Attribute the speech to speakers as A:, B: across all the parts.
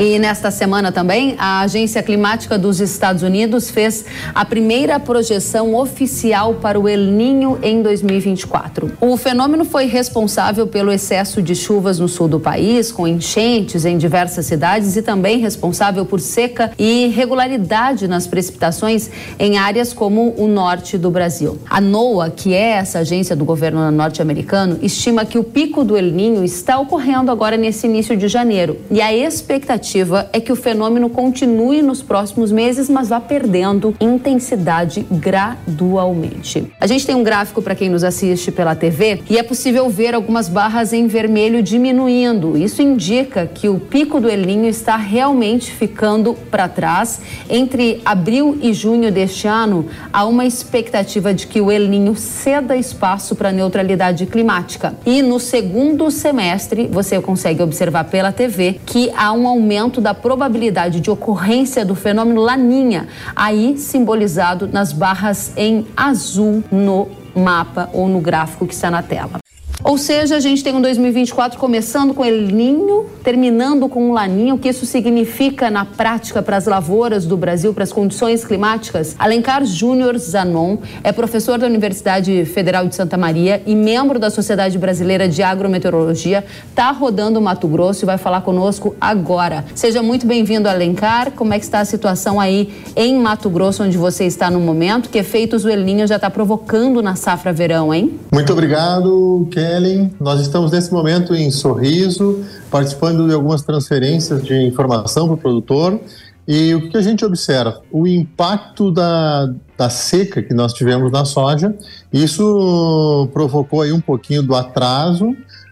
A: E nesta semana também, a Agência Climática dos Estados Unidos fez a primeira projeção oficial para o El Ninho em 2024. O fenômeno foi responsável pelo excesso de chuvas no sul do país, com enchentes em diversas cidades e também responsável por seca e irregularidade nas precipitações em áreas como o norte do Brasil. A NOAA, que é essa agência do governo norte-americano, estima que o pico do El Ninho está ocorrendo agora nesse início de janeiro e a expectativa expectativa é que o fenômeno continue nos próximos meses, mas vá perdendo intensidade gradualmente. A gente tem um gráfico para quem nos assiste pela TV e é possível ver algumas barras em vermelho diminuindo. Isso indica que o pico do El Ninho está realmente ficando para trás. Entre abril e junho deste ano, há uma expectativa de que o El Ninho ceda espaço para neutralidade climática. E no segundo semestre, você consegue observar pela TV que há um aumento aumento da probabilidade de ocorrência do fenômeno Laninha, aí simbolizado nas barras em azul no mapa ou no gráfico que está na tela. Ou seja, a gente tem um 2024 começando com El Ninho, terminando com o Laninho. O que isso significa na prática para as lavouras do Brasil, para as condições climáticas? Alencar Júnior Zanon é professor da Universidade Federal de Santa Maria e membro da Sociedade Brasileira de Agrometeorologia. Está rodando o Mato Grosso e vai falar conosco agora. Seja muito bem-vindo, Alencar. Como é que está a situação aí em Mato Grosso, onde você está no momento? Que efeitos o El Ninho já está provocando na safra verão, hein?
B: Muito obrigado, Ken. Ellen. Nós estamos nesse momento em Sorriso, participando de algumas transferências de informação para o produtor. E o que a gente observa? O impacto da, da seca que nós tivemos na soja, isso provocou aí um pouquinho do atraso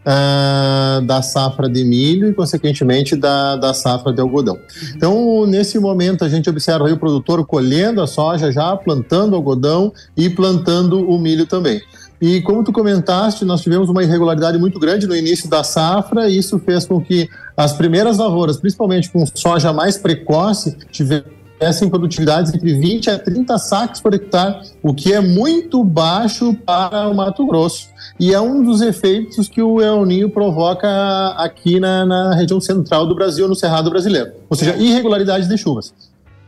B: uh, da safra de milho e, consequentemente, da, da safra de algodão. Então, nesse momento, a gente observa aí o produtor colhendo a soja já, plantando algodão e plantando o milho também. E como tu comentaste, nós tivemos uma irregularidade muito grande no início da safra, e isso fez com que as primeiras lavouras, principalmente com soja mais precoce, tivessem produtividades entre 20 a 30 sacos por hectare, o que é muito baixo para o Mato Grosso. E é um dos efeitos que o El Ninho provoca aqui na, na região central do Brasil, no Cerrado brasileiro. Ou seja, irregularidades de chuvas.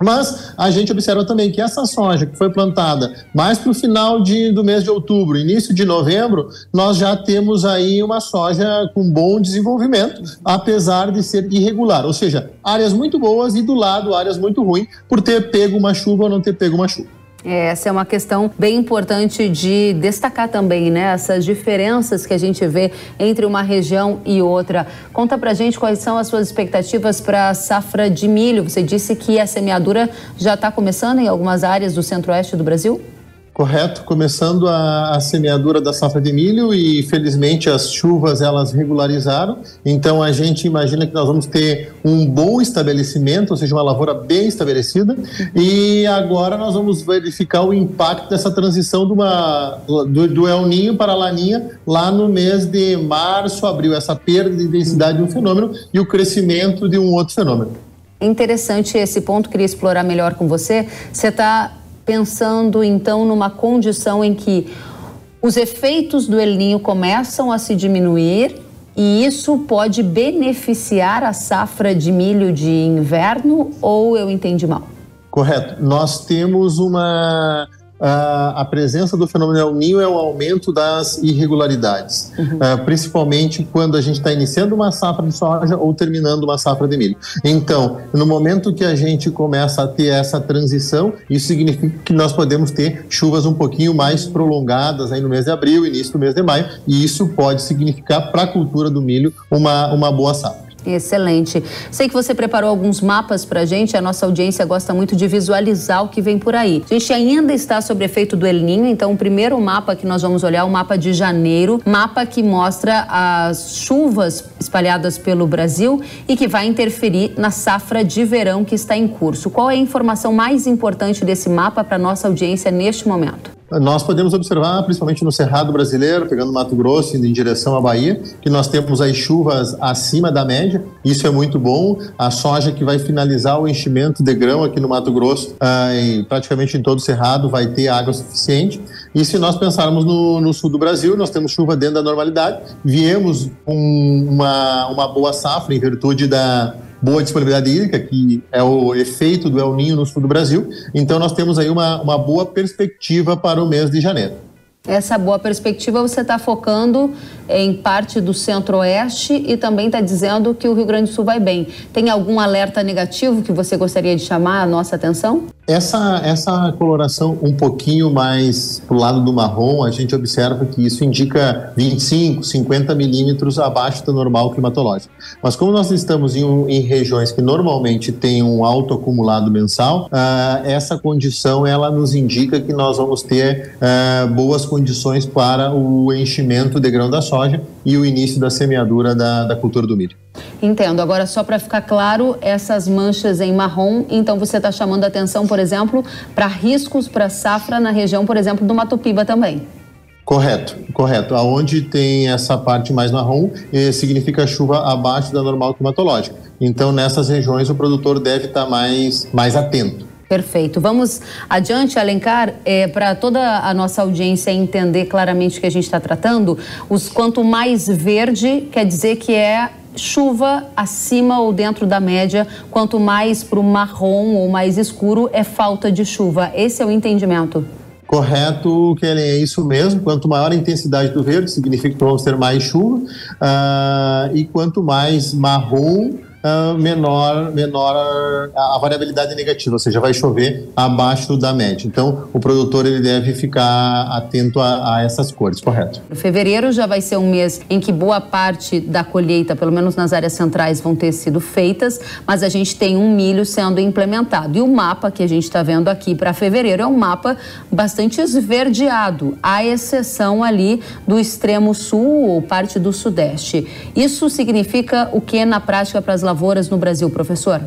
B: Mas a gente observa também que essa soja que foi plantada mais para o final de, do mês de outubro, início de novembro, nós já temos aí uma soja com bom desenvolvimento, apesar de ser irregular. Ou seja, áreas muito boas e do lado áreas muito ruins por ter pego uma chuva ou não ter pego uma chuva.
A: Essa é uma questão bem importante de destacar também, né? Essas diferenças que a gente vê entre uma região e outra. Conta pra gente quais são as suas expectativas para a safra de milho. Você disse que a semeadura já está começando em algumas áreas do centro-oeste do Brasil?
B: Correto, começando a, a, semeadura da safra de milho e felizmente as chuvas elas regularizaram, então a gente imagina que nós vamos ter um bom estabelecimento, ou seja, uma lavoura bem estabelecida. E agora nós vamos verificar o impacto dessa transição de uma, do, do El Ninho para a Laninha lá no mês de março, abril, essa perda de densidade de um fenômeno e o crescimento de um outro fenômeno.
A: Interessante esse ponto, queria explorar melhor com você. Você está pensando então numa condição em que os efeitos do El Ninho começam a se diminuir e isso pode beneficiar a safra de milho de inverno ou eu entendi mal?
B: Correto. Nós temos uma a presença do fenômeno El Ninho é o aumento das irregularidades, uhum. uh, principalmente quando a gente está iniciando uma safra de soja ou terminando uma safra de milho. Então, no momento que a gente começa a ter essa transição, isso significa que nós podemos ter chuvas um pouquinho mais prolongadas aí no mês de abril, início do mês de maio, e isso pode significar para a cultura do milho uma, uma boa safra.
A: Excelente. Sei que você preparou alguns mapas para a gente, a nossa audiência gosta muito de visualizar o que vem por aí. A gente ainda está sob efeito do El Ninho, então o primeiro mapa que nós vamos olhar é o mapa de janeiro, mapa que mostra as chuvas espalhadas pelo Brasil e que vai interferir na safra de verão que está em curso. Qual é a informação mais importante desse mapa para nossa audiência neste momento?
B: Nós podemos observar, principalmente no Cerrado brasileiro, pegando Mato Grosso indo em direção à Bahia, que nós temos as chuvas acima da média. Isso é muito bom. A soja que vai finalizar o enchimento de grão aqui no Mato Grosso, ah, em, praticamente em todo o Cerrado, vai ter água suficiente. E se nós pensarmos no, no, sul do Brasil, nós temos chuva dentro da normalidade. Viemos com uma, uma boa safra em virtude da boa disponibilidade hídrica, que é o efeito do El Ninho no sul do Brasil. Então, nós temos aí uma, uma boa perspectiva para o mês de janeiro.
A: Essa boa perspectiva você está focando em parte do centro-oeste e também está dizendo que o Rio Grande do Sul vai bem. Tem algum alerta negativo que você gostaria de chamar a nossa atenção?
B: Essa, essa coloração um pouquinho mais para o lado do marrom, a gente observa que isso indica 25, 50 milímetros abaixo do normal climatológico. Mas como nós estamos em, em regiões que normalmente têm um alto acumulado mensal, uh, essa condição ela nos indica que nós vamos ter uh, boas condições para o enchimento de grão da soja e o início da semeadura da, da cultura do milho.
A: Entendo. Agora, só para ficar claro, essas manchas em marrom, então você está chamando atenção, por exemplo, para riscos para safra na região, por exemplo, do Mato Piba também.
B: Correto, correto. Aonde tem essa parte mais marrom, eh, significa chuva abaixo da normal climatológica. Então, nessas regiões, o produtor deve estar tá mais, mais atento.
A: Perfeito. Vamos adiante, Alencar, é, para toda a nossa audiência entender claramente o que a gente está tratando. Os quanto mais verde quer dizer que é chuva acima ou dentro da média, quanto mais para o marrom ou mais escuro é falta de chuva. Esse é o entendimento.
B: Correto, Kellen, é isso mesmo. Quanto maior a intensidade do verde, significa que vamos ter mais chuva. Uh, e quanto mais marrom, uh, menor, menor a, a, variabilidade negativa, ou seja, vai chover abaixo da média. Então, o produtor ele deve ficar atento a, a essas cores, correto?
A: Fevereiro já vai ser um mês em que boa parte da colheita, pelo menos nas áreas centrais, vão ter sido feitas, mas a gente tem um milho sendo implementado. E o mapa que a gente está vendo aqui para fevereiro é um mapa bastante esverdeado, à exceção ali do extremo sul ou parte do sudeste. Isso significa o que na prática para as lavouras no Brasil, professor?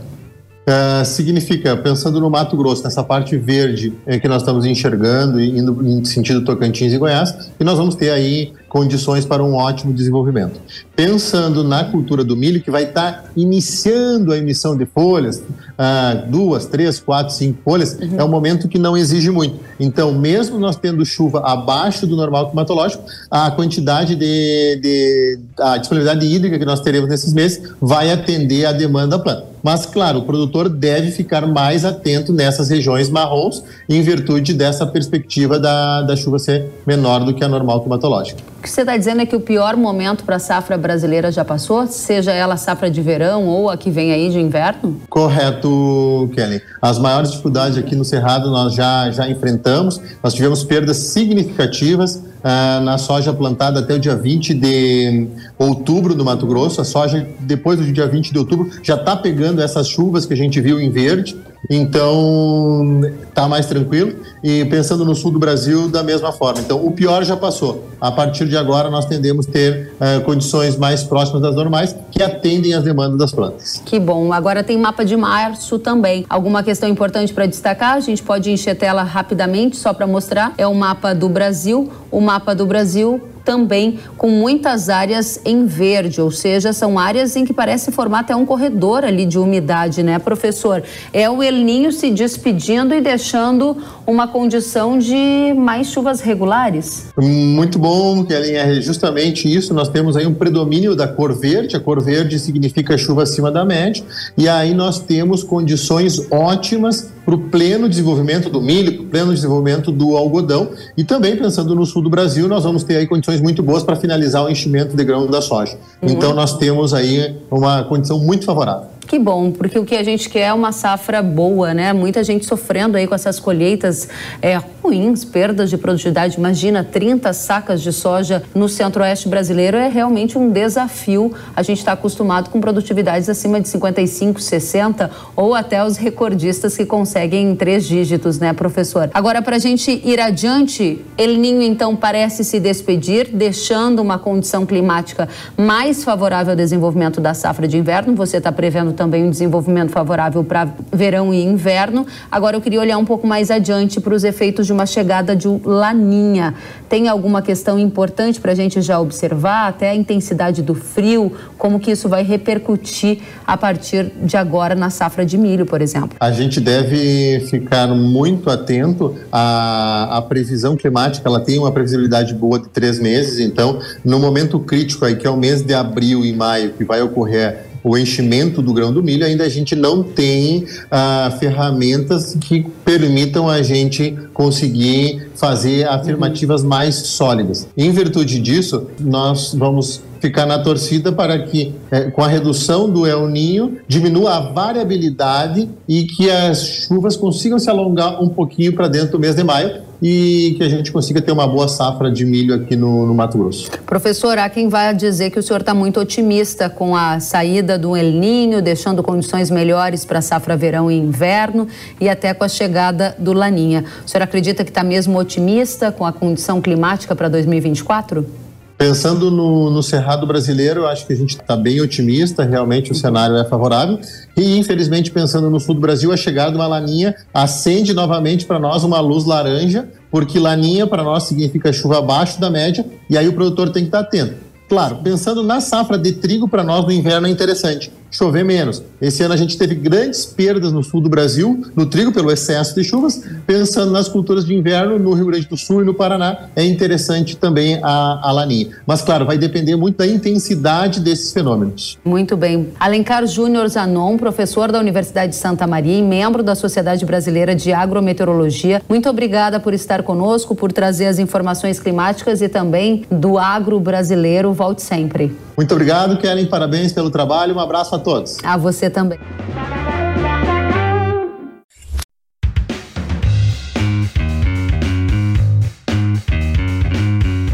B: Uh, significa, pensando no Mato Grosso, nessa parte verde é, que nós estamos enxergando, indo em sentido Tocantins e Goiás, e nós vamos ter aí condições para um ótimo desenvolvimento. Pensando na cultura do milho, que vai estar iniciando a emissão de folhas, uh, duas, três, quatro, cinco folhas, uhum. é um momento que não exige muito. Então, mesmo nós tendo chuva abaixo do normal climatológico, a quantidade de, de a disponibilidade hídrica que nós teremos nesses meses vai atender à demanda da planta. Mas, claro, o produtor deve ficar mais atento nessas regiões marrons, em virtude dessa perspectiva da, da chuva ser menor do que a normal climatológica.
A: Que você está dizendo é que o pior momento para a safra brasileira já passou, seja ela safra de verão ou a que vem aí de inverno?
B: Correto, Kelly. As maiores dificuldades aqui no Cerrado nós já, já enfrentamos, nós tivemos perdas significativas ah, na soja plantada até o dia 20 de outubro no Mato Grosso. A soja, depois do dia 20 de outubro, já está pegando essas chuvas que a gente viu em verde. Então, está mais tranquilo. E pensando no sul do Brasil, da mesma forma. Então, o pior já passou. A partir de agora, nós tendemos a ter uh, condições mais próximas das normais, que atendem às demandas das plantas.
A: Que bom. Agora tem mapa de março também. Alguma questão importante para destacar? A gente pode encher tela rapidamente, só para mostrar. É o mapa do Brasil. O mapa do Brasil também com muitas áreas em verde, ou seja, são áreas em que parece formar até um corredor ali de umidade, né, professor? É o El Ninho se despedindo e deixando uma condição de mais chuvas regulares?
B: Muito bom, Kelly, é justamente isso. Nós temos aí um predomínio da cor verde, a cor verde significa chuva acima da média, e aí nós temos condições ótimas para o pleno desenvolvimento do milho, para o pleno desenvolvimento do algodão, e também pensando no sul do Brasil, nós vamos ter aí condições muito boas para finalizar o enchimento de grão da soja. Uhum. Então nós temos aí uma condição muito favorável.
A: Que bom, porque o que a gente quer é uma safra boa, né? Muita gente sofrendo aí com essas colheitas é, ruins, perdas de produtividade. Imagina, 30 sacas de soja no centro-oeste brasileiro é realmente um desafio. A gente está acostumado com produtividades acima de 55, 60 ou até os recordistas que conseguem em três dígitos, né, professor? Agora, para a gente ir adiante, El Ninho então parece se despedir, deixando uma condição climática mais favorável ao desenvolvimento da safra de inverno. Você está prevendo também um desenvolvimento favorável para verão e inverno. Agora eu queria olhar um pouco mais adiante para os efeitos de uma chegada de laninha. Tem alguma questão importante para a gente já observar, até a intensidade do frio, como que isso vai repercutir a partir de agora na safra de milho, por exemplo?
B: A gente deve ficar muito atento à, à previsão climática. Ela tem uma previsibilidade boa de três meses, então no momento crítico aí que é o mês de abril e maio que vai ocorrer o enchimento do grão do milho, ainda a gente não tem ah, ferramentas que permitam a gente conseguir fazer afirmativas mais sólidas. Em virtude disso, nós vamos ficar na torcida para que, é, com a redução do El Ninho, diminua a variabilidade e que as chuvas consigam se alongar um pouquinho para dentro do mês de maio e que a gente consiga ter uma boa safra de milho aqui no, no Mato Grosso.
A: Professor, há quem vai dizer que o senhor está muito otimista com a saída do El Ninho, deixando condições melhores para safra verão e inverno e até com a chegada do Laninha. O senhor acredita que está mesmo otimista com a condição climática para 2024?
B: Pensando no, no Cerrado brasileiro, acho que a gente está bem otimista, realmente o cenário é favorável. E, infelizmente, pensando no sul do Brasil, a chegada de uma laninha acende novamente para nós uma luz laranja, porque laninha para nós significa chuva abaixo da média, e aí o produtor tem que estar tá atento. Claro, pensando na safra de trigo, para nós no inverno é interessante chover menos. Esse ano a gente teve grandes perdas no sul do Brasil, no trigo, pelo excesso de chuvas. Pensando nas culturas de inverno, no Rio Grande do Sul e no Paraná, é interessante também a, a laninha. Mas, claro, vai depender muito da intensidade desses fenômenos.
A: Muito bem. Alencar Júnior Zanon, professor da Universidade de Santa Maria e membro da Sociedade Brasileira de Agrometeorologia, muito obrigada por estar conosco, por trazer as informações climáticas e também do agro brasileiro. Volte sempre.
B: Muito obrigado, Kellen. Parabéns pelo trabalho. Um abraço a todos.
A: A você também.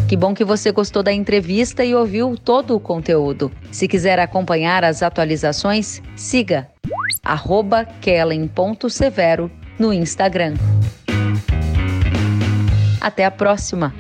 A: Que bom que você gostou da entrevista e ouviu todo o conteúdo. Se quiser acompanhar as atualizações, siga kellen.severo no Instagram. Até a próxima!